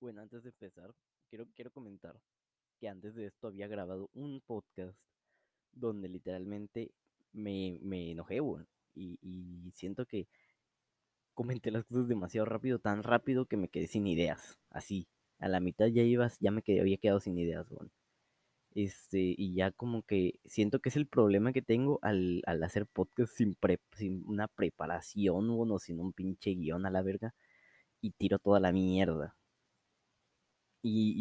Bueno, antes de empezar, quiero, quiero comentar que antes de esto había grabado un podcast donde literalmente me, me enojé, weón. Y, y siento que comenté las cosas demasiado rápido, tan rápido que me quedé sin ideas. Así, a la mitad ya ibas, ya me quedé, había quedado sin ideas, weón. Este, y ya como que siento que es el problema que tengo al, al hacer podcast sin, pre- sin una preparación, weón, o sin un pinche guion a la verga. Y tiro toda la mierda. Y,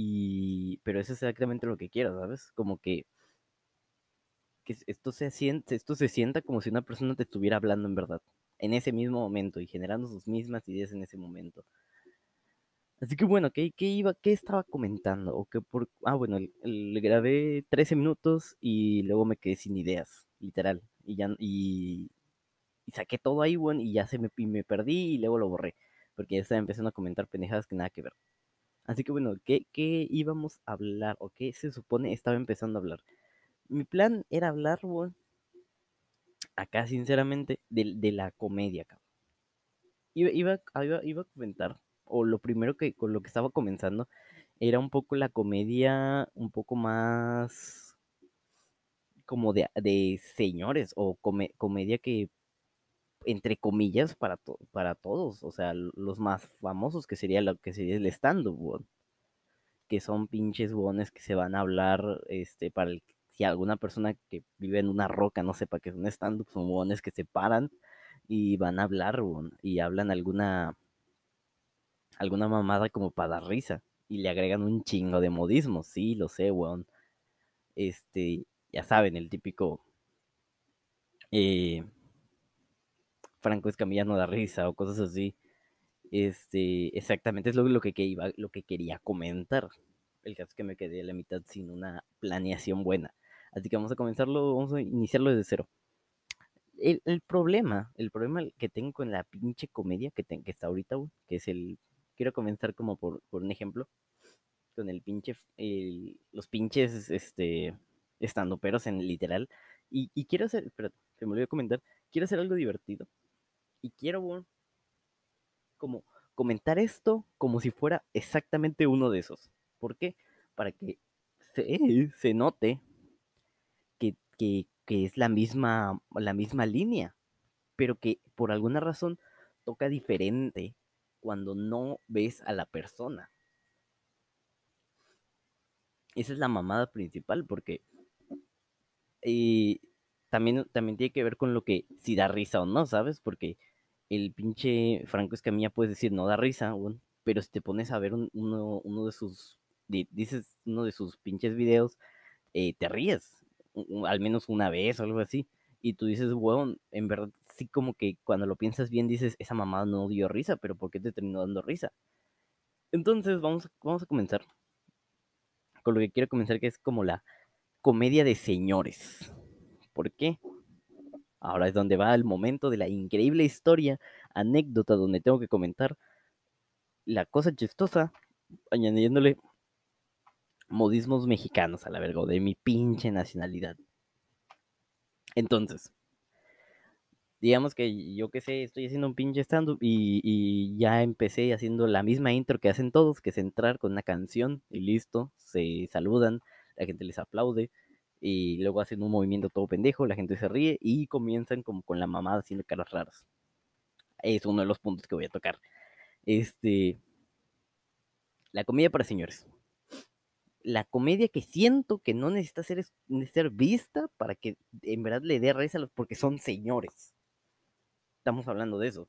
y- pero eso es exactamente lo que quiero, ¿sabes? Como que, que esto se siente, esto se sienta como si una persona te estuviera hablando en verdad, en ese mismo momento y generando sus mismas ideas en ese momento. Así que bueno, ¿qué, qué iba, qué estaba comentando? O qué por, ah, bueno, le grabé 13 minutos y luego me quedé sin ideas, literal. Y ya, y, y saqué todo ahí, bueno, y ya se me, y me perdí y luego lo borré, porque ya estaba empezando a comentar pendejadas que nada que ver. Así que bueno, ¿qué, qué íbamos a hablar o qué se supone estaba empezando a hablar? Mi plan era hablar, weón, acá sinceramente, de, de la comedia, cabrón. Iba, iba, iba, iba a comentar, o lo primero que con lo que estaba comenzando, era un poco la comedia, un poco más como de, de señores, o come- comedia que, entre comillas, para, to- para todos, o sea, los más famosos, que sería lo que sería el stand-up, weón. que son pinches hueones que se van a hablar, este, para el, si alguna persona que vive en una roca no sepa que es un stand-up, son hueones que se paran y van a hablar, hueón, y hablan alguna, alguna mamada como para dar risa, y le agregan un chingo de modismos, sí, lo sé, hueón, este, ya saben, el típico, eh, Franco Escamilla no da risa, o cosas así, este, exactamente es lo, lo que, que iba, lo que quería comentar. El caso es que me quedé a la mitad sin una planeación buena. Así que vamos a comenzarlo, vamos a iniciarlo desde cero. El, el problema, el problema que tengo con la pinche comedia que, que está ahorita, que es el... Quiero comenzar como por, por un ejemplo, con el pinche, el- los pinches, este, estandoperos en literal. Y, y quiero hacer, espérate, se me olvidó comentar, quiero hacer algo divertido. Y quiero, como comentar esto como si fuera exactamente uno de esos. ¿Por qué? Para que se, se note que, que, que es la misma, la misma línea, pero que por alguna razón toca diferente cuando no ves a la persona. Esa es la mamada principal, porque eh, también, también tiene que ver con lo que si da risa o no, ¿sabes? Porque el pinche Franco Escamilla puedes decir no da risa, weón, pero si te pones a ver un- uno, uno de sus, di- dices uno de sus pinches videos, eh, te ríes, al menos una vez o algo así, y tú dices, weón, en verdad sí como que cuando lo piensas bien dices, esa mamada no dio risa, pero ¿por qué te terminó dando risa? Entonces vamos, vamos a comenzar con lo que quiero comenzar, que es como la comedia de señores. ¿Por qué? Ahora es donde va el momento de la increíble historia, anécdota donde tengo que comentar la cosa chistosa, añadiéndole modismos mexicanos a la verga, de mi pinche nacionalidad. Entonces, digamos que yo que sé, estoy haciendo un pinche stand-up y, y ya empecé haciendo la misma intro que hacen todos, que es entrar con una canción y listo, se saludan, la gente les aplaude y luego hacen un movimiento todo pendejo, la gente se ríe y comienzan como con la mamada haciendo caras raras. Es uno de los puntos que voy a tocar. Este, la comedia para señores. La comedia que siento que no necesita ser, vista para que en verdad le dé risa a los porque son señores. Estamos hablando de eso.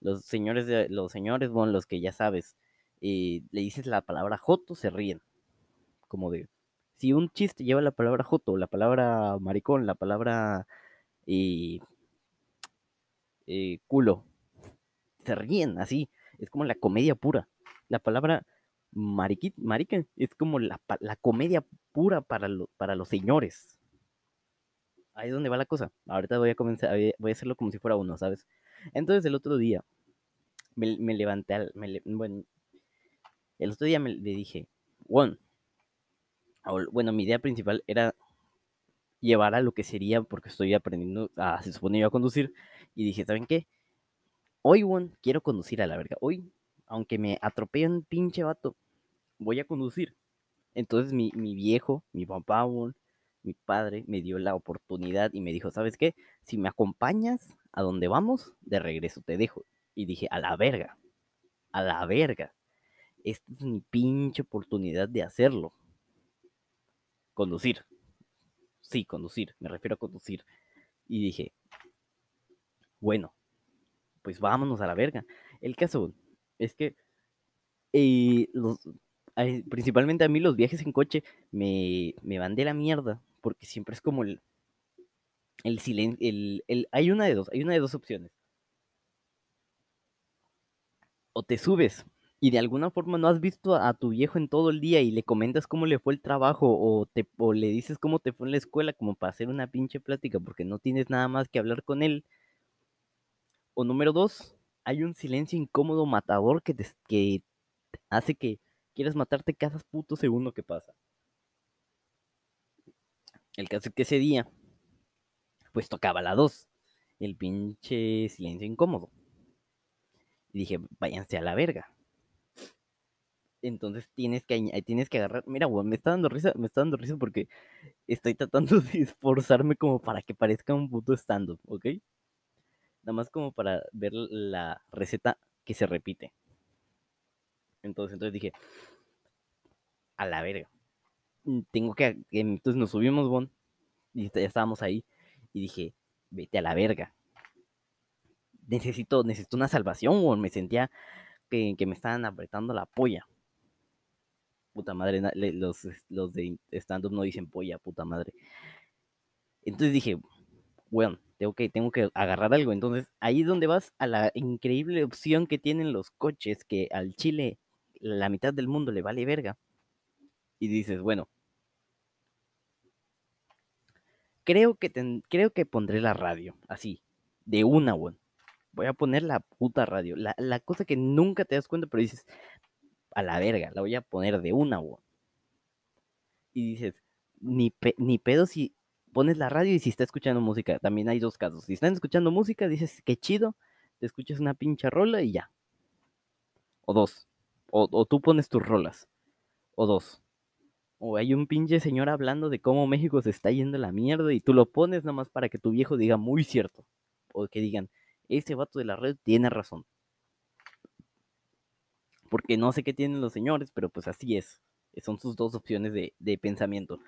Los señores, de, los señores, bueno, los que ya sabes, eh, le dices la palabra joto, se ríen. Como de, si un chiste lleva la palabra joto, la palabra maricón, la palabra eh, eh, culo, se ríen así. Es como la comedia pura. La palabra mariquit, marica es como la, la comedia pura para, lo, para los señores. Ahí es donde va la cosa. Ahorita voy a comenzar, voy a hacerlo como si fuera uno, ¿sabes? Entonces el otro día me, levanté, al, bueno, el otro día me, le dije, bueno, bueno, mi idea principal era llevar a lo que sería, porque estoy aprendiendo, a, se supone yo a conducir, y dije, ¿saben qué? Hoy, bueno, quiero conducir a la verga. Hoy, aunque me atropelle un pinche vato, voy a conducir. Entonces mi, viejo, mi papá, weón, mi padre me dio la oportunidad y me dijo, ¿sabes qué? Si me acompañas a donde vamos, de regreso te dejo. Y dije, a la verga, a la verga. Esta es mi pinche oportunidad de hacerlo. Conducir. Sí, conducir, me refiero a conducir. Y dije, bueno, pues vámonos a la verga. El caso es que eh, los, principalmente a mí los viajes en coche me, me van de la mierda, porque siempre es como el, el silencio, el, el, hay una de dos, hay una de dos opciones. O te subes y de alguna forma no has visto a tu viejo en todo el día y le comentas cómo le fue el trabajo o, te, o le dices cómo te fue en la escuela como para hacer una pinche plática porque no tienes nada más que hablar con él. O número dos, hay un silencio incómodo matador que, te, que hace que quieras matarte cada puto segundo que pasa. El caso es que ese día, pues tocaba la 2, el pinche silencio incómodo. Y dije, váyanse a la verga. Entonces tienes que, tienes que agarrar. Mira, me está dando risa, me está dando risa porque estoy tratando de esforzarme como para que parezca un puto stand-up, ¿ok? Nada más como para ver la receta que se repite. Entonces, entonces dije, a la verga. Mm, tengo que. Entonces nos subimos, Bon. Y ya estábamos ahí. Y dije, vete a la verga. Necesito, necesito una salvación, Bon. Me sentía que, que me estaban apretando la polla. Puta madre, los, los de stand-up no dicen polla, puta madre. Entonces dije, bueno, tengo que, tengo que agarrar algo. Entonces, ahí es donde vas a la increíble opción que tienen los coches, que al Chile la mitad del mundo le vale verga. Y dices, bueno, creo que, creo que pondré la radio, así, de una, weón. Voy a poner la puta radio. La, la, cosa que nunca te das cuenta, pero dices, a la verga, la voy a poner de una, weón. Y dices, ni, ni pedo si pones la radio y si está escuchando música. También hay dos casos. Si están escuchando música, dices, qué chido, te escuchas una pincha rola y ya. O dos. O, o tú pones tus rolas. O dos. O hay un pinche señor hablando de cómo México se está yendo a la mierda y tú lo pones nada más para que tu viejo diga muy cierto. O que digan, ese vato de la red tiene razón. Porque no sé qué tienen los señores, pero pues así es. Son sus dos opciones de, pensamiento.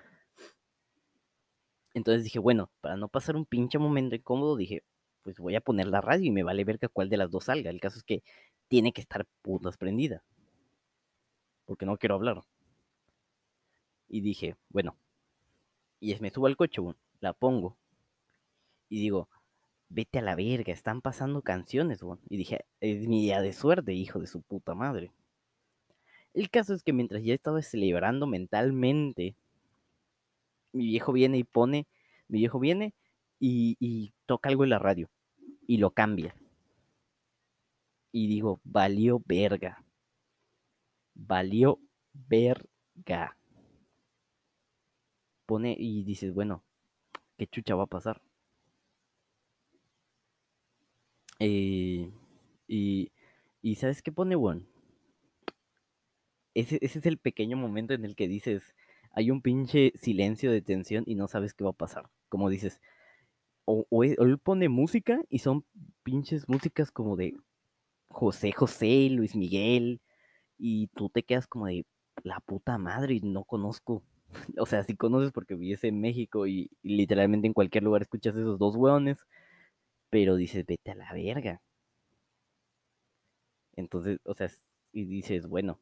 Entonces dije, bueno, para no pasar un pinche momento incómodo, dije, pues voy a poner la radio y me vale ver que cuál de las dos salga. El caso es que tiene que estar putas prendida. Porque no quiero hablar. Y dije, bueno. Y me subo al coche, la pongo. Y digo, vete a la verga, están pasando canciones. Y dije, es mi día de suerte, hijo de su puta madre. El caso es que mientras ya estaba celebrando mentalmente, mi viejo viene y pone, mi viejo viene y, y toca algo en la radio y lo cambia. Y digo, valió verga. Valió verga. Pone y dices, bueno, ¿qué chucha va a pasar? Eh, y, y ¿sabes qué pone, One? Ese, ese es el pequeño momento en el que dices, hay un pinche silencio de tensión y no sabes qué va a pasar. Como dices, o, o, él pone música y son pinches músicas como de José José, Luis Miguel, y tú te quedas como de la puta madre y no conozco. O sea, si conoces porque vives en México y, y literalmente en cualquier lugar escuchas esos dos hueones, pero dices, vete a la verga. Entonces, o sea, y dices, bueno,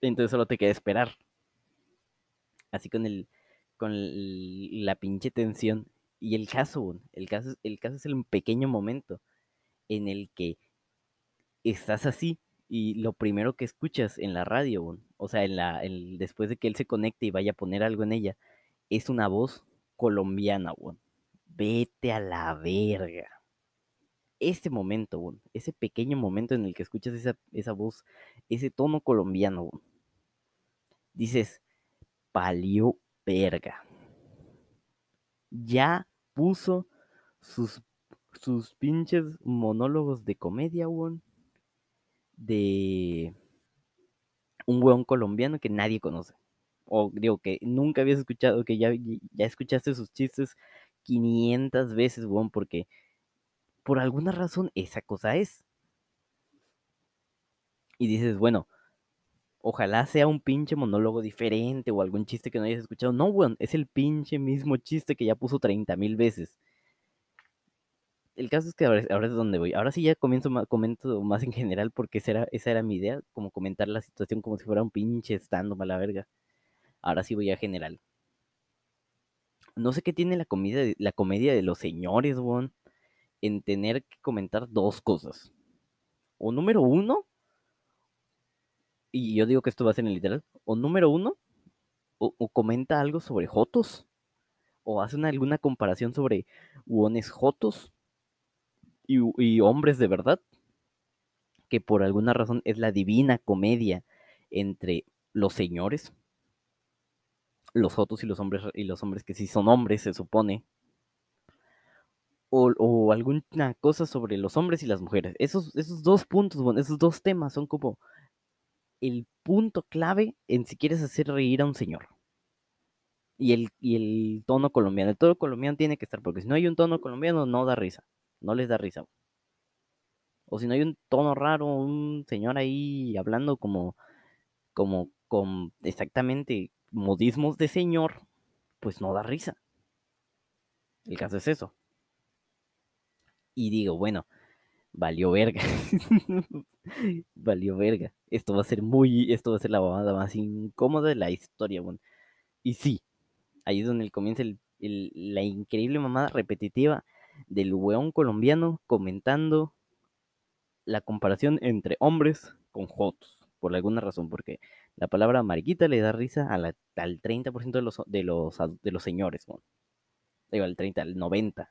entonces solo te queda esperar. Así con el, con la pinche tensión. Y el caso, el caso, el caso es el pequeño momento en el que estás así y lo primero que escuchas en la radio, o sea, en la, el, después de que él se conecte y vaya a poner algo en ella, es una voz colombiana, bon. Vete a la verga. Ese momento, ese pequeño momento en el que escuchas esa, esa voz, ese tono colombiano, dices, palió verga. Ya puso sus, sus pinches monólogos de comedia, de un weón colombiano que nadie conoce. O digo que nunca habías escuchado, que ya, ya escuchaste sus chistes 500 veces, weón, porque por alguna razón esa cosa es. Y dices, bueno, ojalá sea un pinche monólogo diferente o algún chiste que no hayas escuchado. No, weón, es el pinche mismo chiste que ya puso 30 mil veces. El caso es que ahora, es donde voy. Ahora sí ya comienzo comento más en general porque esa era, esa era mi idea, como comentar la situación como si fuera un pinche estando mala verga. Ahora sí voy a general. No sé qué tiene la, la comedia de los señores, weón, en tener que comentar dos cosas. O número uno, y yo digo que esto va a ser en literal, o número uno, o, comenta algo sobre Jotos, o hace alguna comparación sobre uones Jotos y hombres de verdad, que por alguna razón es la divina comedia entre los señores, los Jotos y los hombres y los hombres que sí son hombres, se supone. O, o, alguna cosa sobre los hombres y las mujeres. Esos, esos dos puntos, bueno, esos dos temas son como el punto clave en si quieres hacer reír a un señor. Y el, y el tono colombiano. El tono colombiano tiene que estar, porque si no hay un tono colombiano, no da risa. No les da risa. O si no hay un tono raro, un señor ahí hablando como, como con exactamente modismos de señor, pues no da risa. El caso es eso. Y digo, bueno, valió verga. valió verga. Esto va a ser muy, esto va a ser la mamada más incómoda de la historia, bueno. Y sí, ahí es donde comienza la increíble mamada repetitiva del weón colombiano comentando la comparación entre hombres con jotos, por alguna razón, porque la palabra mariquita le da risa a la, al 30% de los, de los, de los señores, bueno. Digo, al 30, al 90.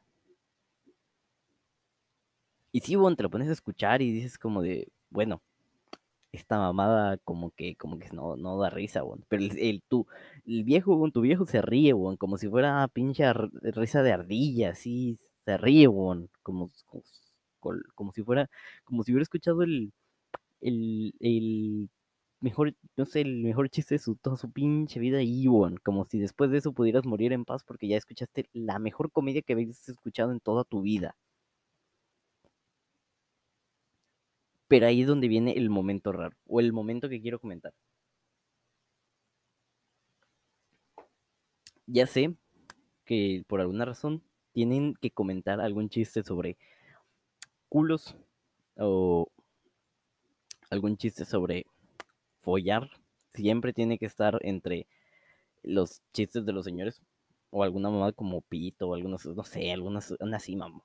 Y sí, bueno, te lo pones a escuchar y dices como de, bueno, esta mamada como que, como que no, no da risa, bueno. Pero el, el, tu, el viejo, bueno, tu viejo se ríe, bueno, como si fuera pinche risa de ardilla, así, se ríe, bueno, como, como, como, si fuera, como si hubiera escuchado el, el mejor, no sé, el mejor chiste de su, toda su pinche vida y, como si después de eso pudieras morir en paz porque ya escuchaste la mejor comedia que habías escuchado en toda tu vida. Pero ahí es donde viene el momento raro, o el momento que quiero comentar. Ya sé que por alguna razón tienen que comentar algún chiste sobre culos o algún chiste sobre follar. Siempre tiene que estar entre los chistes de los señores o alguna mamá como pito o algunos, no sé, algunas, así, mamá.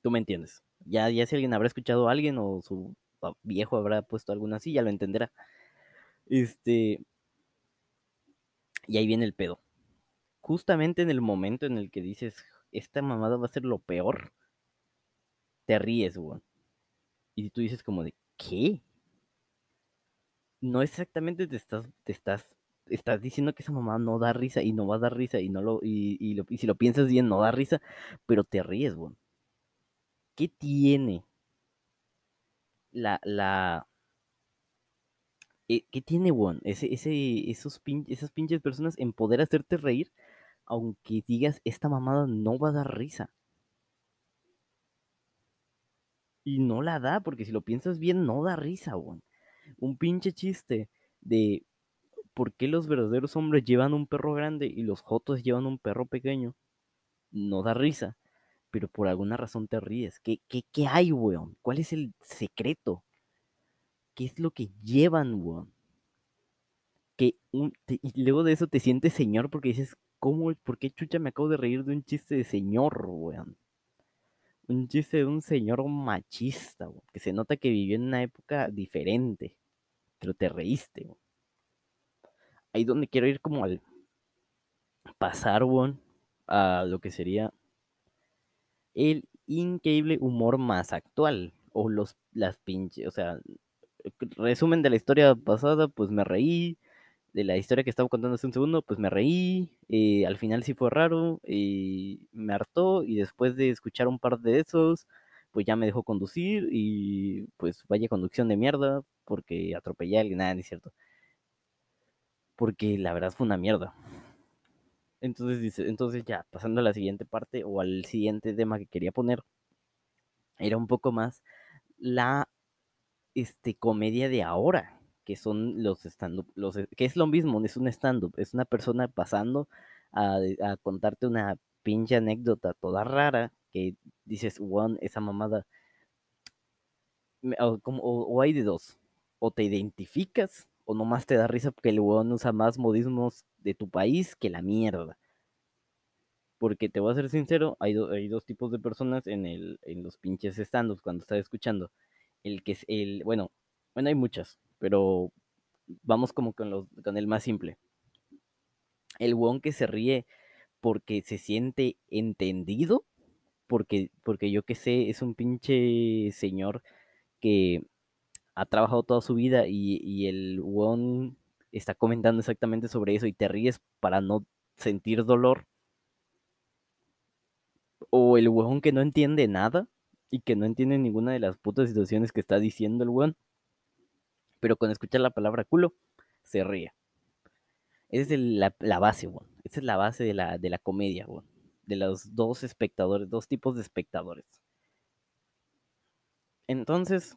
Tú me entiendes. Ya, ya si alguien habrá escuchado a alguien o su viejo habrá puesto alguna así, ya lo entenderá. Este. Y ahí viene el pedo. Justamente en el momento en el que dices, esta mamada va a ser lo peor, te ríes, weón. Y tú dices como de, ¿qué? No exactamente te estás, te estás, estás diciendo que esa mamada no da risa y no va a dar risa y no lo, y, y, si lo piensas bien no da risa, pero te ríes, weón. ¿Qué tiene la, la, eh, ¿qué tiene, Won? Ese, ese, esos esas pinches personas en poder hacerte reír, aunque digas, esta mamada no va a dar risa. Y no la da, porque si lo piensas bien, no da risa, Won. Un pinche chiste de por qué los verdaderos hombres llevan un perro grande y los jotos llevan un perro pequeño. No da risa pero por alguna razón te ríes. ¿Qué, qué, qué hay, weón? ¿Cuál es el secreto? ¿Qué es lo que llevan, weón? Que y luego de eso te sientes señor porque dices, ¿cómo, por qué chucha me acabo de reír de un chiste de señor, weón? Un chiste de un señor machista, que se nota que vivió en una época diferente, pero te reíste. Ahí donde quiero ir como al pasar, a lo que sería el increíble humor más actual. O los, las pinches, o sea, resumen de la historia pasada, pues me reí. De la historia que estaba contando hace un segundo, pues me reí. Eh, al final sí fue raro. y me hartó. Y después de escuchar un par de esos, pues ya me dejó conducir y pues vaya conducción de mierda porque atropellé a alguien, nada, ni cierto. Porque la verdad fue una mierda. Entonces dice, entonces ya, pasando a la siguiente parte o al siguiente tema que quería poner, era un poco más la este, comedia de ahora, que son los stand-up, los, que es lo mismo, es un stand-up, es una persona pasando a, a contarte una pinche anécdota toda rara que dices, one, esa mamada. O, como, o, hay de dos, o te identificas o nomás te da risa porque el weón usa más modismos de tu país que la mierda. Porque te voy a ser sincero, hay, hay dos tipos de personas en, el, en los pinches stand cuando estás escuchando. El que es el, bueno, bueno, hay muchas, pero vamos como con, los, con el más simple. El weón que se ríe porque se siente entendido, porque, porque yo que sé, es un pinche señor que ha trabajado toda su vida y, y el weón está comentando exactamente sobre eso y te ríes para no sentir dolor. O el weón que no entiende nada y que no entiende ninguna de las putas situaciones que está diciendo el weón. Pero cuando escucha la palabra culo, se ríe. Esa es la, base, weón. Esa es la base de la, de la comedia, weón. De los dos espectadores, dos tipos de espectadores. Entonces,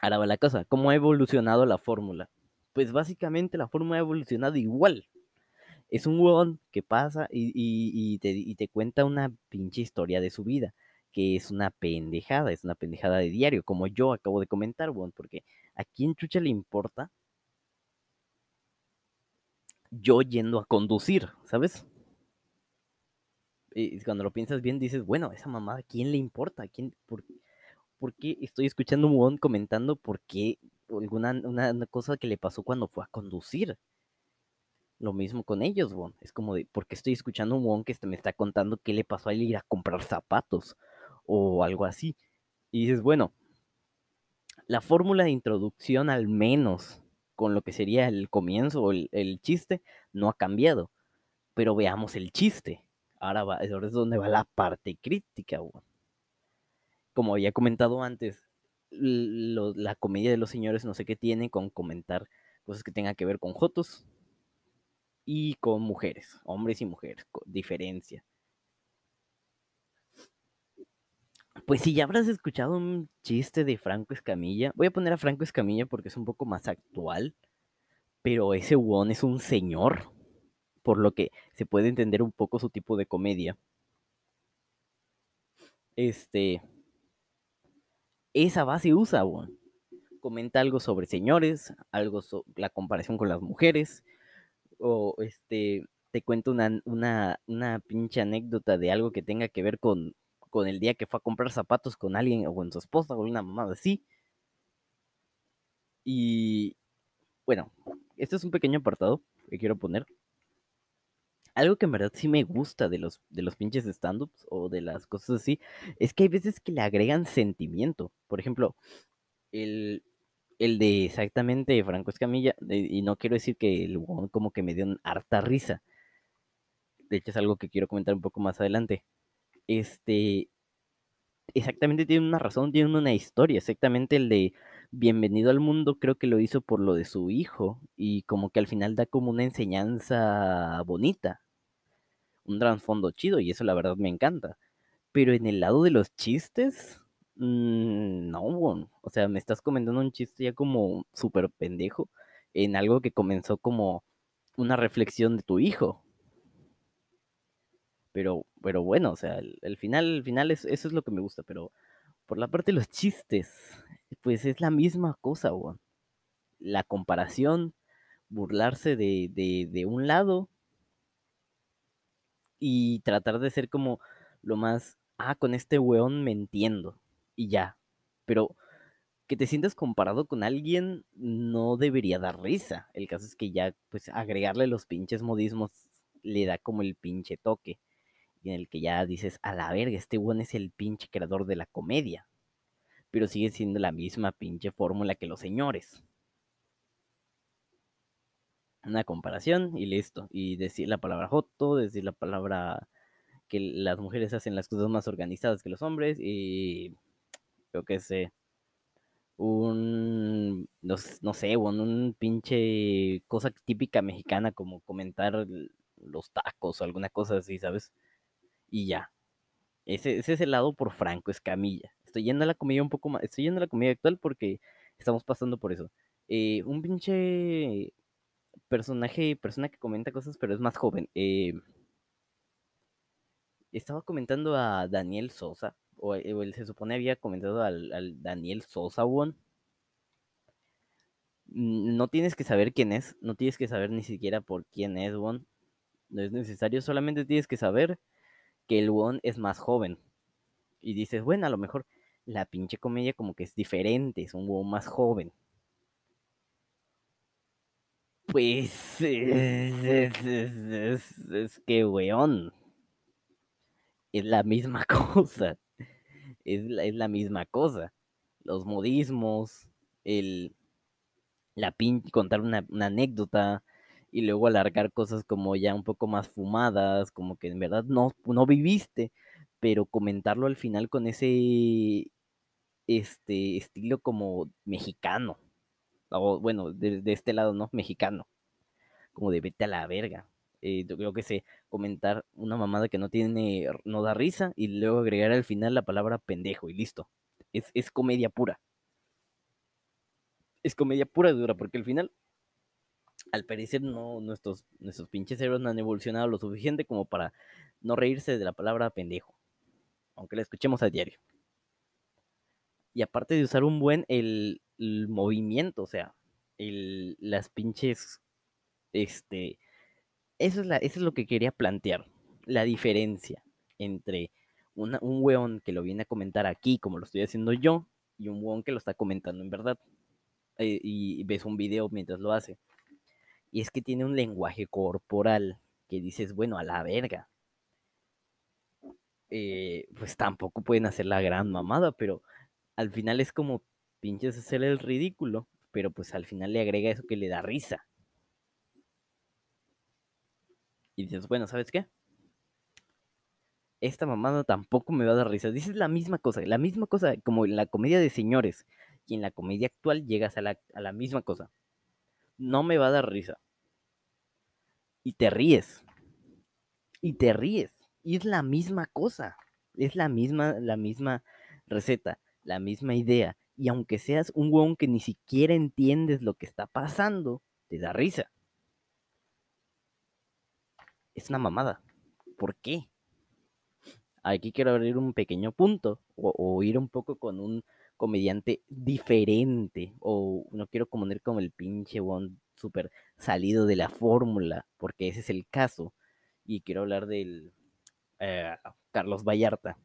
ahora va la cosa. ¿Cómo ha evolucionado la fórmula? Pues básicamente la fórmula ha evolucionado igual. Es un weón que pasa y, y, te, y te cuenta una pinche historia de su vida que es una pendejada, es una pendejada de diario, como yo acabo de comentar, weón, porque a quién chucha le importa yo yendo a conducir, ¿sabes? Y cuando lo piensas bien, dices, bueno, esa mamada, ¿a quién le importa? ¿A quién, por, por, qué estoy escuchando un huevón comentando por qué alguna una, cosa que le pasó cuando fue a conducir? Lo mismo con ellos, weón. Es como de, ¿por qué estoy escuchando un huevón que me está contando qué le pasó a él ir a comprar zapatos? O algo así. Y dices, bueno, la fórmula de introducción al menos con lo que sería el comienzo o el, el, chiste, no ha cambiado. Pero veamos el chiste. Ahora, va, ahora es donde va la parte crítica. Como había comentado antes, la comedia de los señores no sé qué tiene con comentar cosas que tengan que ver con jotos y con mujeres, hombres y mujeres, con diferencia. Pues si ya habrás escuchado un chiste de Franco Escamilla, voy a poner a Franco Escamilla porque es un poco más actual, pero ese Won es un señor, por lo que se puede entender un poco su tipo de comedia. Este, esa base usa Won. Comenta algo sobre señores, algo sobre la comparación con las mujeres, o este, te cuento una, una, una pinche anécdota de algo que tenga que ver con con el día que fue a comprar zapatos con alguien o con su esposa o una mamada así. Y bueno, este es un pequeño apartado que quiero poner. Algo que en verdad sí me gusta de los, de los pinches stand-ups o de las cosas así, es que hay veces que le agregan sentimiento. Por ejemplo, el, el de exactamente Franco Escamilla, y no quiero decir que el como que me dio una harta risa. De hecho, es algo que quiero comentar un poco más adelante este, exactamente tiene una razón, tiene una historia, exactamente el de Bienvenido al mundo creo que lo hizo por lo de su hijo y como que al final da como una enseñanza bonita, un trasfondo chido y eso la verdad me encanta. Pero en el lado de los chistes, mmm, no, o sea, me estás comentando un chiste ya como súper pendejo en algo que comenzó como una reflexión de tu hijo, pero, pero bueno, o sea, el, final, el final es, eso es lo que me gusta, pero por la parte de los chistes, pues es la misma cosa, weón. La comparación, burlarse de, de, de un lado y tratar de ser como lo más, ah, con este weón me entiendo y ya. Pero que te sientas comparado con alguien no debería dar risa. El caso es que ya, pues, agregarle los pinches modismos le da como el pinche toque en el que ya dices, a la verga, este one es el pinche creador de la comedia. Pero sigue siendo la misma pinche fórmula que los señores. Una comparación y listo. Y decir la palabra joto, decir la palabra que las mujeres hacen las cosas más organizadas que los hombres y yo qué sé, un, no, no sé, un, un pinche cosa típica mexicana como comentar los tacos o alguna cosa así, ¿sabes? Y ya, ese, ese es el lado por Franco Escamilla. Estoy yendo a la comedia un poco más, estoy yendo a la comedia actual porque estamos pasando por eso. Eh, un pinche personaje, persona que comenta cosas, pero es más joven. Eh, estaba comentando a Daniel Sosa, o, eh, él se supone había comentado al, al Daniel Sosa. Mm, No tienes que saber quién es, no tienes que saber ni siquiera por quién es, weón. No es necesario, solamente tienes que saber que el weón es más joven. Y dices, bueno, a lo mejor la pinche comedia como que es diferente, es un weón más joven. Pues es, que, weón, es la misma cosa. es la, es la misma cosa. Los modismos, el, la pin contar una anécdota y luego alargar cosas como ya un poco más fumadas, como que en verdad no, no viviste, pero comentarlo al final con ese este estilo como mexicano, o bueno, de, de este lado, ¿no? Mexicano, como de vete a la verga. Eh, yo creo que sé, comentar una mamada que no tiene, no da risa y luego agregar al final la palabra pendejo y listo. Es, es comedia pura. Es comedia pura y dura, porque al final, al parecer, no, nuestros, nuestros pinches cerebros no han evolucionado lo suficiente como para no reírse de la palabra pendejo, aunque la escuchemos a diario. Y aparte de usar un buen el, movimiento, o sea, el, las pinches, este, eso es, la, eso es lo que quería plantear, la diferencia entre un weón que lo viene a comentar aquí, como lo estoy haciendo yo, y un weón que lo está comentando en verdad. Eh, y ves un video mientras lo hace. Y es que tiene un lenguaje corporal que dices, bueno, a la verga. Eh, pues tampoco pueden hacer la gran mamada, pero al final es como pinches hacer el ridículo, pero pues al final le agrega eso que le da risa. Y dices, bueno, ¿sabes qué? Esta mamada tampoco me va a dar risa. Dices la misma cosa, la misma cosa como en la comedia de señores. Y en la comedia actual llegas a la, a la misma cosa. No me va a dar risa. Y te ríes. Y te ríes. Y es la misma cosa. Es la misma, la misma receta, la misma idea. Y aunque seas un huevón que ni siquiera entiendes lo que está pasando, te da risa. Es una mamada. ¿Por qué? Aquí quiero abrir un pequeño punto o, o ir un poco con un comediante diferente o no quiero poner como el pinche one súper salido de la fórmula porque ese es el caso y quiero hablar del eh, Carlos Vallarta.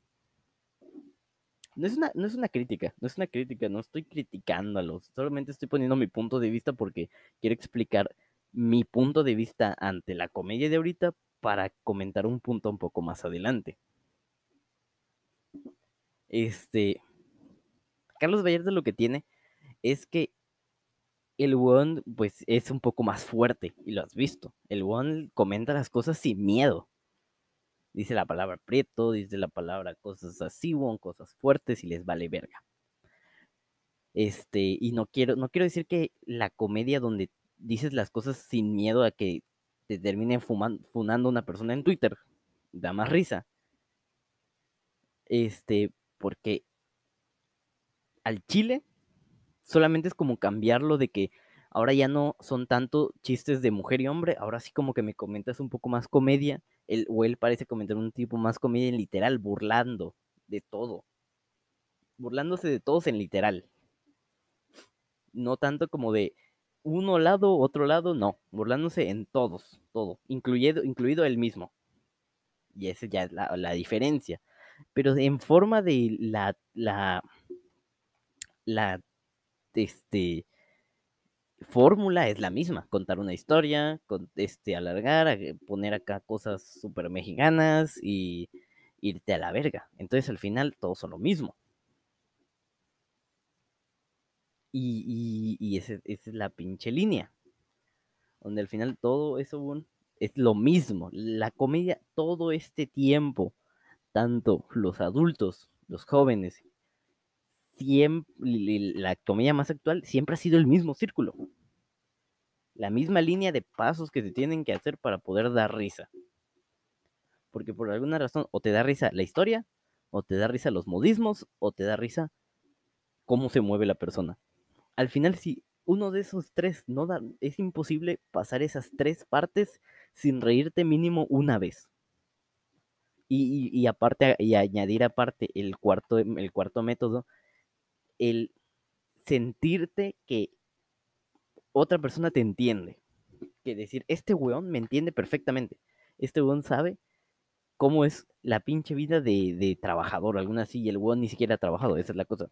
No es, una, no es una crítica, no es una crítica, no estoy criticándolos, solamente estoy poniendo mi punto de vista porque quiero explicar mi punto de vista ante la comedia de ahorita para comentar un punto un poco más adelante. Este, Carlos Vallarta lo que tiene es que el weón pues es un poco más fuerte y lo has visto. El weón comenta las cosas sin miedo. Dice la palabra prieto, dice la palabra cosas así, weón, cosas fuertes y les vale verga. Este, y no quiero, no quiero decir que la comedia donde dices las cosas sin miedo a que te terminen funando una persona en Twitter da más risa. Este, porque al chile solamente es como cambiarlo de que ahora ya no son tanto chistes de mujer y hombre, ahora sí como que me comentas un poco más comedia, el, o él parece comentar un tipo más comedia en literal, burlando de todo, burlándose de todos en literal, no tanto como de uno lado, otro lado, no, burlándose en todos, todo, incluido, incluido él mismo. Y esa ya es la, la diferencia. Pero en forma de la, la, la, este, fórmula es la misma, contar una historia, este, alargar, poner acá cosas súper mexicanas y irte a la verga. Entonces al final todos son lo mismo. Y, y, esa es la pinche línea, donde al final todo eso, es lo mismo. La comedia todo este tiempo, tanto los adultos, los jóvenes, siempre, la comedia más actual siempre ha sido el mismo círculo. La misma línea de pasos que se tienen que hacer para poder dar risa. Porque por alguna razón o te da risa la historia, o te da risa los modismos, o te da risa cómo se mueve la persona. Al final, si uno de esos tres no da, es imposible pasar esas tres partes sin reírte mínimo una vez. Y, aparte, y añadir aparte el cuarto, el cuarto método, el sentirte que otra persona te entiende. Que decir, este weón me entiende perfectamente. Este weón sabe cómo es la pinche vida de, de trabajador, alguna así, y el weón ni siquiera ha trabajado, esa es la cosa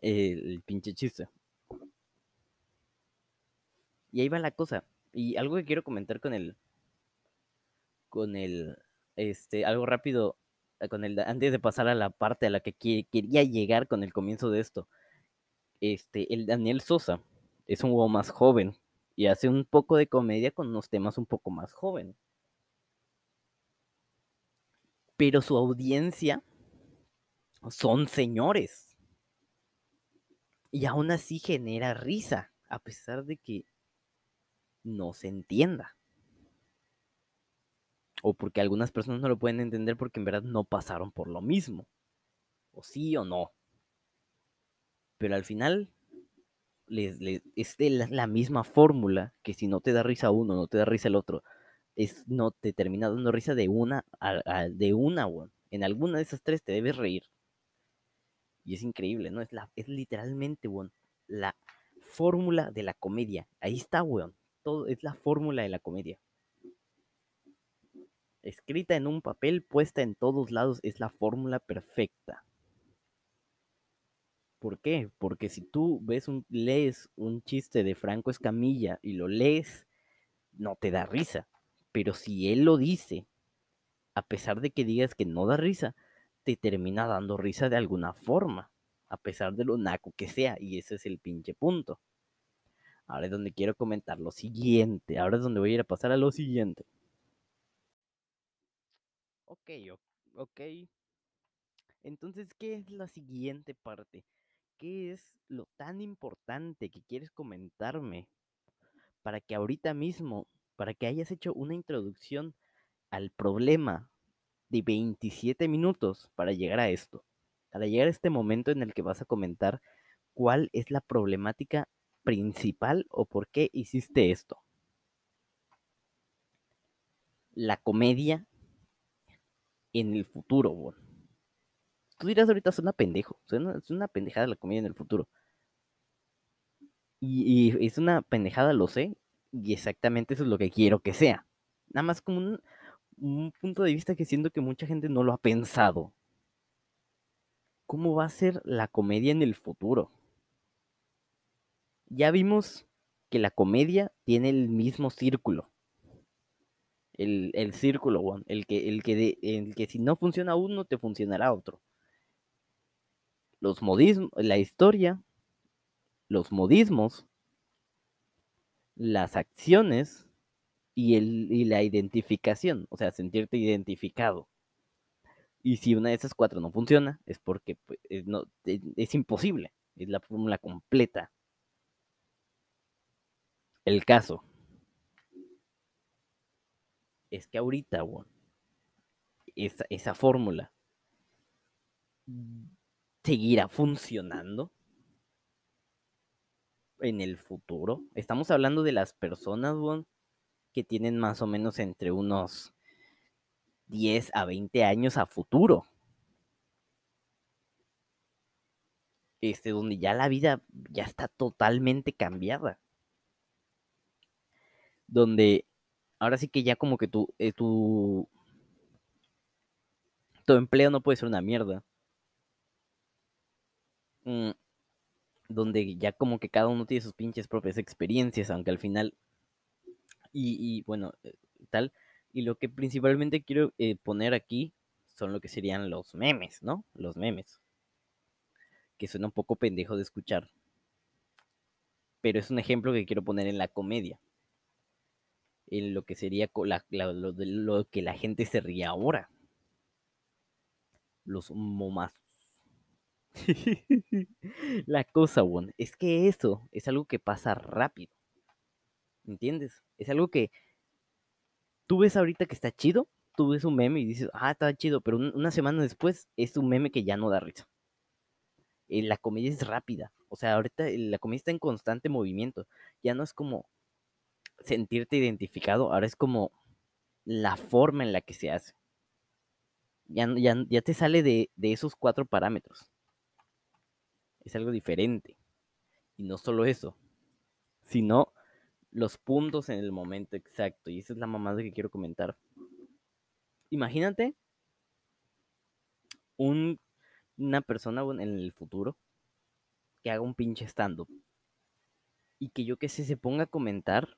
el pinche chiste. Y ahí va la cosa. Y algo que quiero comentar con el. Con el. Este, algo rápido. Con el. Antes de pasar a la parte a la que quería llegar con el comienzo de esto. Este, el Daniel Sosa es un huevo más joven. Y hace un poco de comedia con unos temas un poco más jóvenes. Pero su audiencia son señores y aún así genera risa, a pesar de que no se entienda. O porque algunas personas no lo pueden entender porque en verdad no pasaron por lo mismo. O sí o no. Pero al final es la, misma fórmula que si no te da risa uno, no te da risa el otro. Es, no te termina dando risa de una a, de una, En alguna de esas tres te debes reír. Y es increíble, ¿no? Es, la, es literalmente, weón, la fórmula de la comedia. Ahí está, weón. Todo es la fórmula de la comedia. Escrita en un papel, puesta en todos lados, es la fórmula perfecta. ¿Por qué? Porque si tú ves un, lees un chiste de Franco Escamilla y lo lees, no te da risa. Pero si él lo dice, a pesar de que digas que no da risa, te termina dando risa de alguna forma, a pesar de lo naco que sea, y ese es el pinche punto. Ahora es donde quiero comentar lo siguiente, ahora es donde voy a ir a pasar a lo siguiente. Ok, ok. Entonces, ¿qué es la siguiente parte? ¿Qué es lo tan importante que quieres comentarme para que ahorita mismo, para que hayas hecho una introducción al problema de 27 minutos para llegar a esto, para llegar a este momento en el que vas a comentar cuál es la problemática principal o por qué hiciste esto. La comedia en el futuro, Tú dirás ahorita es una pendejo, es una pendejada la comedia en el futuro. Y, es una pendejada, lo sé, y exactamente eso es lo que quiero que sea. Nada más como un punto de vista que siento que mucha gente no lo ha pensado. ¿Cómo va a ser la comedia en el futuro? Ya vimos que la comedia tiene el mismo círculo. El, el círculo, el que, el, que el que si no funciona uno, te funcionará otro. Los modismos, la historia, los modismos, las acciones y, el, y la identificación, o sea, sentirte identificado. Y si una de esas cuatro no funciona, es porque pues, es, no, es, imposible, es la fórmula completa. El caso es que ahorita, esa, esa fórmula seguirá funcionando en el futuro. Estamos hablando de las personas, bueno, que tienen más o menos entre unos 10 a 20 años a futuro. Este, donde ya la vida ya está totalmente cambiada. Donde ahora sí que ya como que tu, eh, tu, tu empleo no puede ser una mierda. Mm, donde ya como que cada uno tiene sus pinches propias experiencias, aunque al final y, bueno, eh, tal. Y lo que principalmente quiero eh, poner aquí son lo que serían los memes, ¿no? Los memes. Que suena un poco pendejo de escuchar. Pero es un ejemplo que quiero poner en la comedia. En lo que sería lo, de lo que la gente se ríe ahora. Los momazos. la cosa, bueno, es que eso es algo que pasa rápido. ¿Entiendes? Es algo que tú ves ahorita que está chido, tú ves un meme y dices, ah, está chido, pero una semana después es un meme que ya no da risa. Eh, la comedia es rápida, o sea, ahorita la comedia está en constante movimiento, ya no es como sentirte identificado, ahora es como la forma en la que se hace. Ya, ya, ya te sale de, de esos cuatro parámetros. Es algo diferente. Y no solo eso, sino los puntos en el momento exacto. Y esa es la mamada que quiero comentar. Imagínate un, una persona en el futuro que haga un pinche stand-up. Y que yo que sé, se ponga a comentar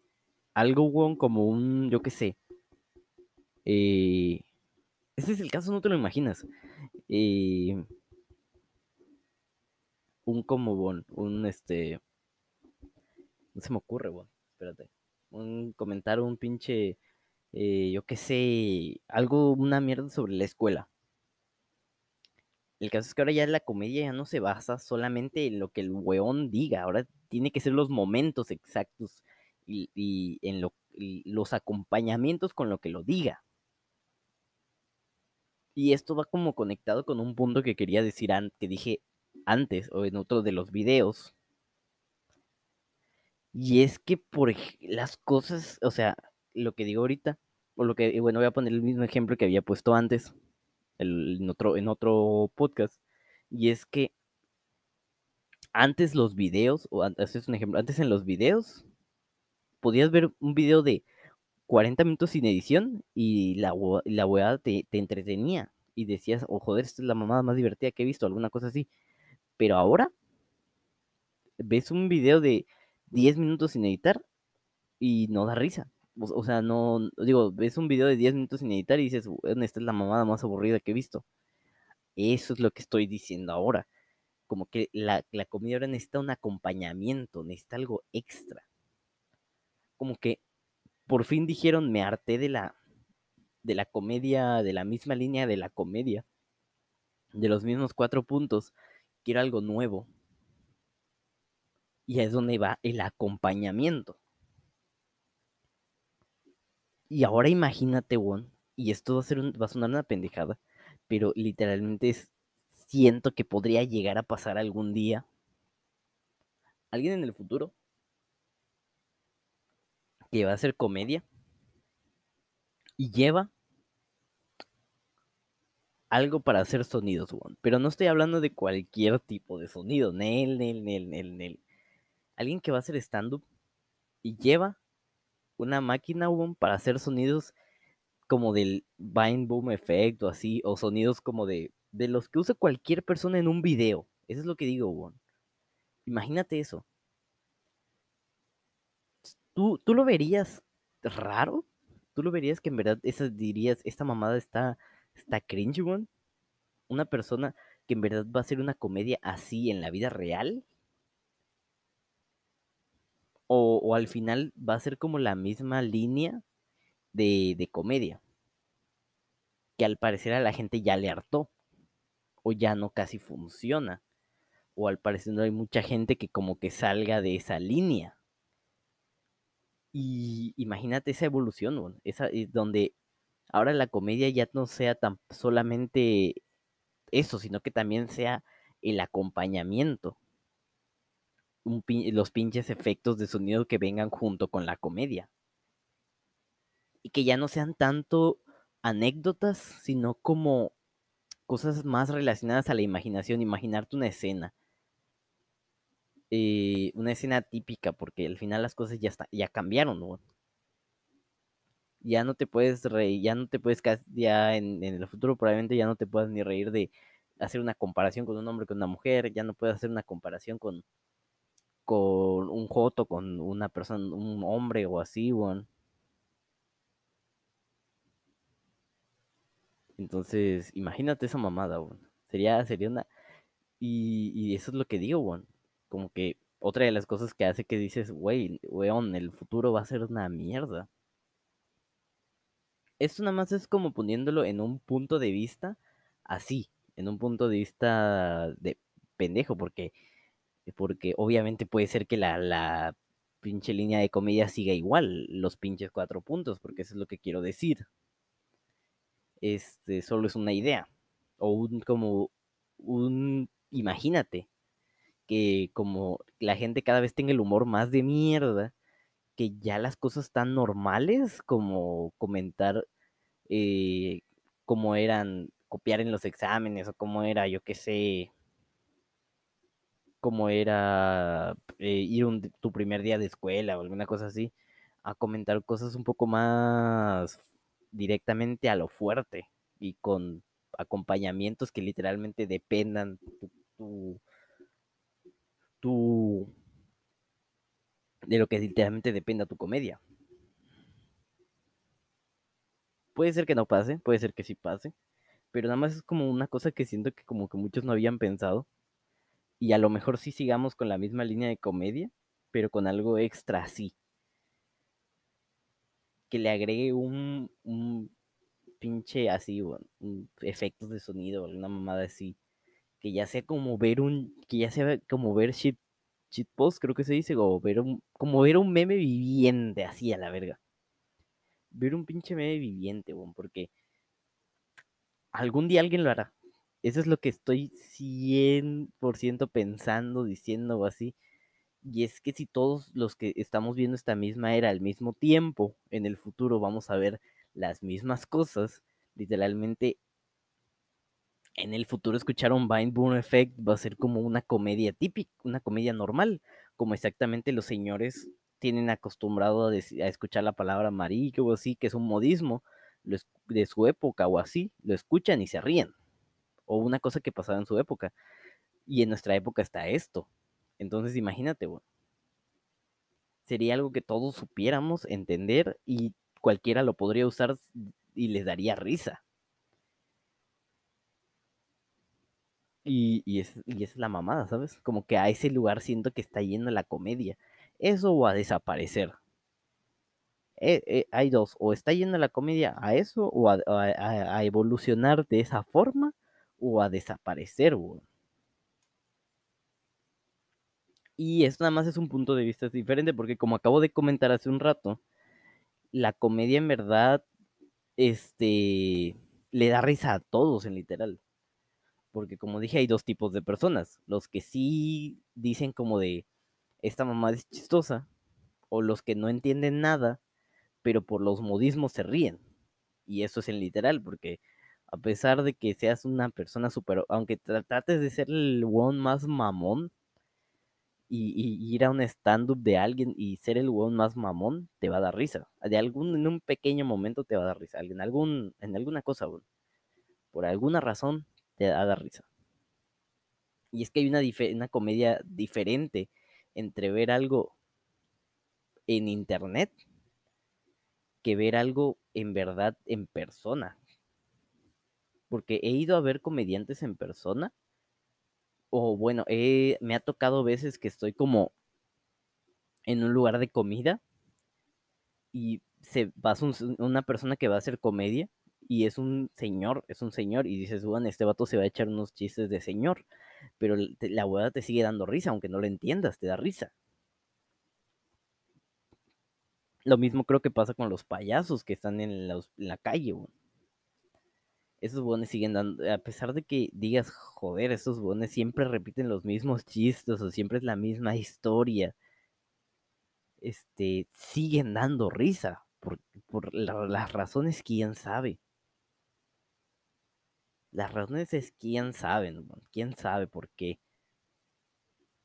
algo, como un, yo que sé. Eh, ese es el caso, no te lo imaginas. Eh, un como, un este. No se me ocurre, bon espérate. Un comentar un pinche, eh, yo qué sé, algo, una mierda sobre la escuela. El caso es que ahora ya la comedia ya no se basa solamente en lo que el weón diga, ahora tiene que ser los momentos exactos y, en los acompañamientos con lo que lo diga. Y esto va como conectado con un punto que quería decir, que dije antes o en otro de los videos, y es que por las cosas, o sea, lo que digo ahorita, o lo que, bueno, voy a poner el mismo ejemplo que había puesto antes, en, otro, en otro podcast, y es que antes los videos, o antes es un ejemplo, antes en los videos, podías ver un video de 40 minutos sin edición y la, la weá te, te, entretenía y decías, oh joder, esta es la mamada más divertida que he visto, alguna cosa así. Pero ahora ves un video de 10 minutos sin editar y no da risa. O, sea, no, digo, ves un video de 10 minutos sin editar y dices, esta es la mamada más aburrida que he visto. Eso es lo que estoy diciendo ahora. Como que la, la comida ahora necesita un acompañamiento, necesita algo extra. Como que por fin dijeron, me harté de la, de la comedia, de la misma línea de la comedia, de los mismos cuatro puntos. Quiero algo nuevo, y es donde va el acompañamiento. Y ahora imagínate, Won, y esto va a, ser va a sonar una pendejada, pero literalmente siento que podría llegar a pasar algún día. Alguien en el futuro que va a hacer comedia y lleva algo para hacer sonidos. Pero no estoy hablando de cualquier tipo de sonido. Nel, nel, nel, nel, nel alguien que va a hacer stand-up y lleva una máquina para hacer sonidos como del Vine Boom Effect o así, o sonidos como de, los que usa cualquier persona en un video. Eso es lo que digo, Won. Imagínate eso. ¿Tú, ¿Tú lo verías raro? ¿Tú lo verías que en verdad esa dirías, esta mamada está, está cringe? Una persona que en verdad va a hacer una comedia así en la vida real o, al final va a ser como la misma línea de, comedia, que al parecer a la gente ya le hartó, o ya no casi funciona, o al parecer no hay mucha gente que como que salga de esa línea. Y imagínate esa evolución, esa, es donde ahora la comedia ya no sea tan solamente eso, sino que también sea el acompañamiento los pinches efectos de sonido que vengan junto con la comedia. Y que ya no sean tanto anécdotas, sino como cosas más relacionadas a la imaginación, imaginarte una escena. Eh, una escena típica, porque al final las cosas ya, está, ya cambiaron. Ya no te puedes reír, ya no te puedes, ya en, el futuro probablemente ya no te puedas ni reír de hacer una comparación con un hombre con una mujer, ya no puedes hacer una comparación con, con un joto, con una persona, un hombre o así. Entonces, imagínate esa mamada. Sería, sería una... Y, eso es lo que digo, weón. Como que otra de las cosas que hace que dices, wey, weón, el futuro va a ser una mierda. esto nada más es como poniéndolo en un punto de vista así, en un punto de vista de pendejo, porque, porque obviamente puede ser que la, la pinche línea de comedia siga igual, los pinches cuatro puntos, porque eso es lo que quiero decir. Este solo es una idea, o un como un, imagínate, que como la gente cada vez tenga el humor más de mierda, que ya las cosas tan normales como comentar eh, cómo eran copiar en los exámenes o cómo era, yo qué sé, cómo era eh, ir un, tu primer día de escuela o alguna cosa así, a comentar cosas un poco más directamente a lo fuerte y con acompañamientos que literalmente dependan tu, tu de lo que literalmente dependa tu comedia. Puede ser que no pase, puede ser que sí pase, pero nada más es como una cosa que siento que como que muchos no habían pensado y a lo mejor sí sigamos con la misma línea de comedia, pero con algo extra así. Que le agregue un, un pinche así, un, efectos de sonido, alguna mamada así. Que ya sea como ver un, que ya sea como ver shit, shit post, creo que se dice, o ver un, como ver un meme viviente así a la verga. Ver un pinche meme viviente, bon, porque algún día alguien lo hará. Eso es lo que estoy 100% pensando, diciendo o así. Y es que si todos los que estamos viendo esta misma era al mismo tiempo, en el futuro vamos a ver las mismas cosas, literalmente en el futuro escuchar un Vine Boom Effect va a ser como una comedia típica, una comedia normal, como exactamente los señores tienen acostumbrado a, a escuchar la palabra amarillo o así, que es un modismo de su época o así, lo escuchan y se ríen. O una cosa que pasaba en su época. Y en nuestra época está esto. Entonces imagínate. Sería algo que todos supiéramos entender y cualquiera lo podría usar y les daría risa. Y, y, es, y es la mamada, ¿sabes? Como que a ese lugar siento que está yendo la comedia. Eso va a desaparecer. Eh, eh, hay dos, o está yendo la comedia a eso, o a, a, a evolucionar de esa forma, o a desaparecer. Y esto nada más es un punto de vista diferente, porque como acabo de comentar hace un rato, la comedia en verdad, este, le da risa a todos en literal. Porque como dije, hay dos tipos de personas. Los que sí dicen como de, esta mamá es chistosa, o los que no entienden nada, pero por los modismos se ríen. Y eso es en literal, porque a pesar de que seas una persona súper, aunque trates de ser el one más mamón y, ir a un stand-up de alguien y ser el one más mamón, te va a dar risa. De algún, en un pequeño momento te va a dar risa. En, algún, en alguna cosa, por alguna razón, te va a dar risa. Y es que hay una, una comedia diferente entre ver algo en internet que ver algo en verdad en persona porque he ido a ver comediantes en persona. O bueno, me ha tocado veces que estoy como en un lugar de comida y se pasa una persona que va a hacer comedia y es un señor, es un señor y dices, bueno, este vato se va a echar unos chistes de señor, pero la hueá te sigue dando risa, aunque no lo entiendas, te da risa. Lo mismo creo que pasa con los payasos que están en la, calle, esos bones siguen dando, a pesar de que digas, joder, esos bones siempre repiten los mismos chistes o siempre es la misma historia, este, siguen dando risa, por, por las razones, quién sabe. Las razones es quién sabe, quién sabe por qué.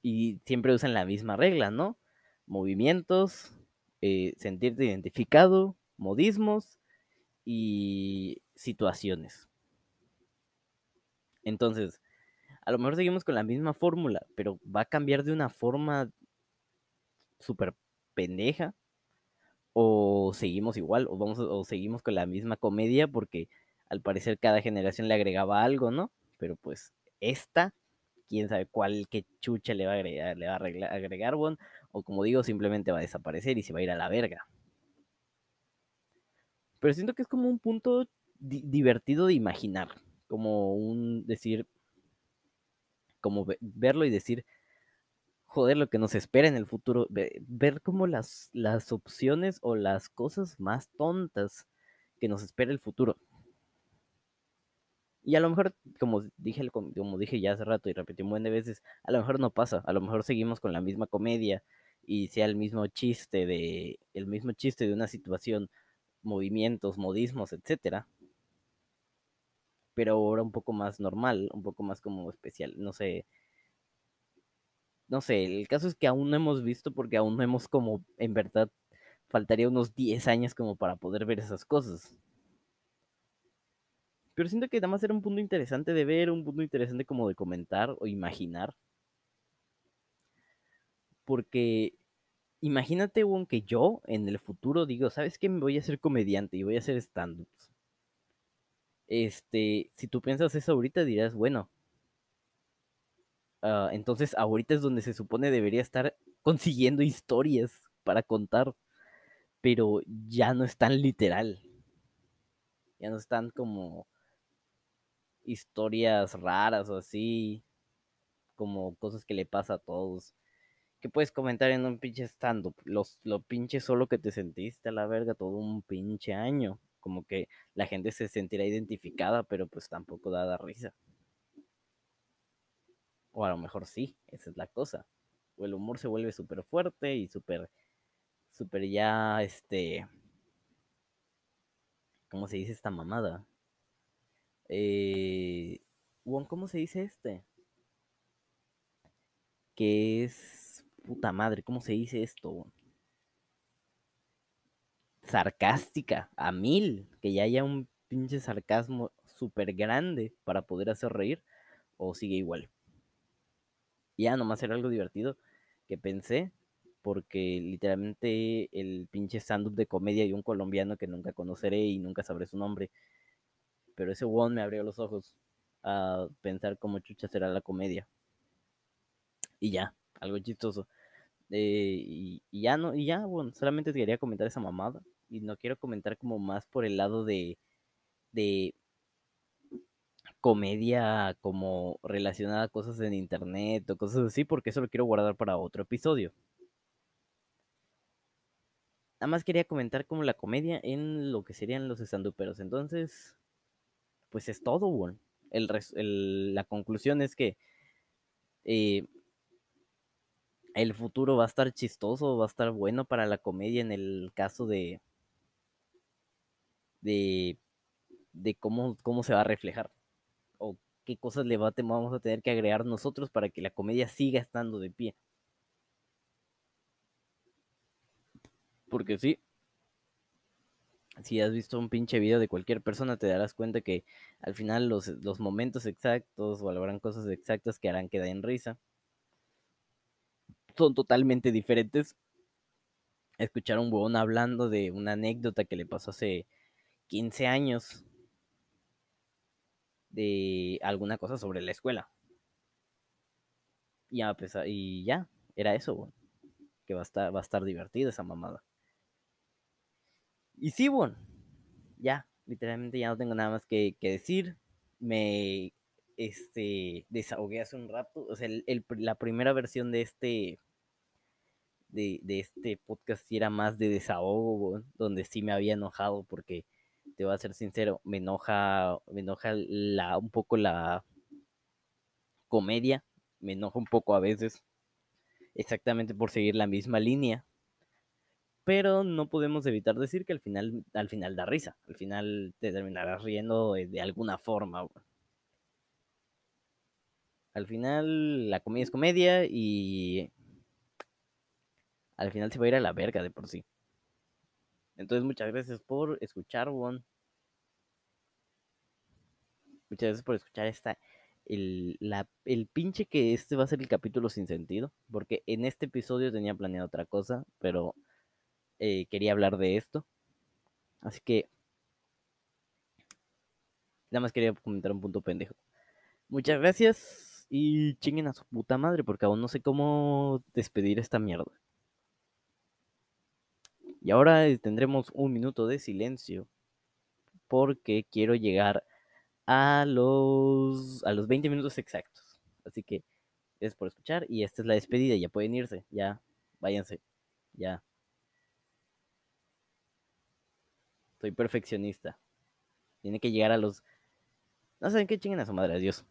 Y siempre usan la misma regla, ¿no? Movimientos, eh, sentirte identificado, modismos y situaciones. Entonces, a lo mejor seguimos con la misma fórmula, pero va a cambiar de una forma súper pendeja. O seguimos igual, o, vamos, o seguimos con la misma comedia, porque al parecer cada generación le agregaba algo, ¿no? Pero pues esta, quién sabe cuál, qué chucha le va a agregar, le va a agregar, o como digo, simplemente va a desaparecer y se va a ir a la verga. Pero siento que es como un punto di divertido de imaginar, como un decir, como ve verlo y decir, joder, lo que nos espera en el futuro, ve ver como las las opciones o las cosas más tontas que nos espera el futuro. Y a lo mejor, como dije, como dije ya hace rato y repetí un buen de veces, a lo mejor no pasa, a lo mejor seguimos con la misma comedia y sea el mismo chiste de, el mismo chiste de una situación, movimientos, modismos, etcétera. Pero ahora un poco más normal, un poco más como especial, no sé. No sé, el caso es que aún no hemos visto porque aún no hemos como, en verdad, faltaría unos 10 años como para poder ver esas cosas. Pero siento que nada más era un punto interesante de ver, un punto interesante como de comentar o imaginar. Porque imagínate, Won, que yo en el futuro digo, ¿sabes qué? Me voy a ser comediante y voy a hacer stand-ups. Este, si tú piensas eso ahorita dirás, bueno, uh, entonces ahorita es donde se supone debería estar consiguiendo historias para contar, pero ya no es tan literal. Ya no están como historias raras o así, como cosas que le pasa a todos. Que puedes comentar en un pinche stand-up, los, lo pinche solo que te sentiste a la verga todo un pinche año. Como que la gente se sentirá identificada, pero pues tampoco da risa. O a lo mejor sí, esa es la cosa. O el humor se vuelve súper fuerte y súper, súper ya, este... ¿Cómo se dice esta mamada? Eh, ¿cómo se dice este? Que es... Puta madre, ¿cómo se dice esto? Sarcástica, a mil. Que ya haya un pinche sarcasmo súper grande para poder hacer reír. O sigue igual. Ya, nomás era algo divertido que pensé. Porque literalmente el pinche stand-up de comedia de un colombiano que nunca conoceré y nunca sabré su nombre pero ese one me abrió los ojos a pensar cómo chucha será la comedia. Y ya, algo chistoso. Eh, y, y, ya no, y ya, bueno, solamente quería comentar esa mamada. Y no quiero comentar como más por el lado de, de comedia como relacionada a cosas en internet o cosas así, porque eso lo quiero guardar para otro episodio. Nada más quería comentar como la comedia en lo que serían los estanduperos. Entonces, pues es todo, bueno. El, el, la conclusión es que eh, el futuro va a estar chistoso, va a estar bueno para la comedia en el caso de de, cómo, cómo se va a reflejar o qué cosas le va, vamos a tener que agregar nosotros para que la comedia siga estando de pie. Porque sí, si has visto un pinche video de cualquier persona, te darás cuenta que al final los, los momentos exactos o habrán cosas exactas que harán que den risa. Son totalmente diferentes. Escuchar a un huevón hablando de una anécdota que le pasó hace 15 años de alguna cosa sobre la escuela. Y, a pesar, y ya, era eso, que va a estar, va a estar divertida esa mamada. Y sí, bueno, ya, literalmente ya no tengo nada más que, que decir. Me este, desahogué hace un rato. O sea, el, el, la primera versión de este, de, de, este podcast era más de desahogo, donde sí me había enojado porque, te voy a ser sincero, me enoja, me enoja la, un poco la comedia, me enoja un poco a veces, exactamente por seguir la misma línea pero no podemos evitar decir que al final, al final da risa, al final te terminarás riendo de, de alguna forma. Al final la comedia es comedia y al final se va a ir a la verga de por sí. Entonces muchas gracias por escuchar, Juan. Muchas gracias por escuchar esta, el, la, el pinche que este va a ser el capítulo sin sentido, porque en este episodio tenía planeado otra cosa, pero eh, quería hablar de esto. Así que nada más quería comentar un punto pendejo. Muchas gracias y chinguen a su puta madre porque aún no sé cómo despedir esta mierda. Y ahora tendremos un minuto de silencio porque quiero llegar a los, a los 20 minutos exactos. Así que es por escuchar y esta es la despedida, ya pueden irse, ya, váyanse, ya. Soy perfeccionista. Tiene que llegar a los... No saben qué chinguen a su madre, adiós.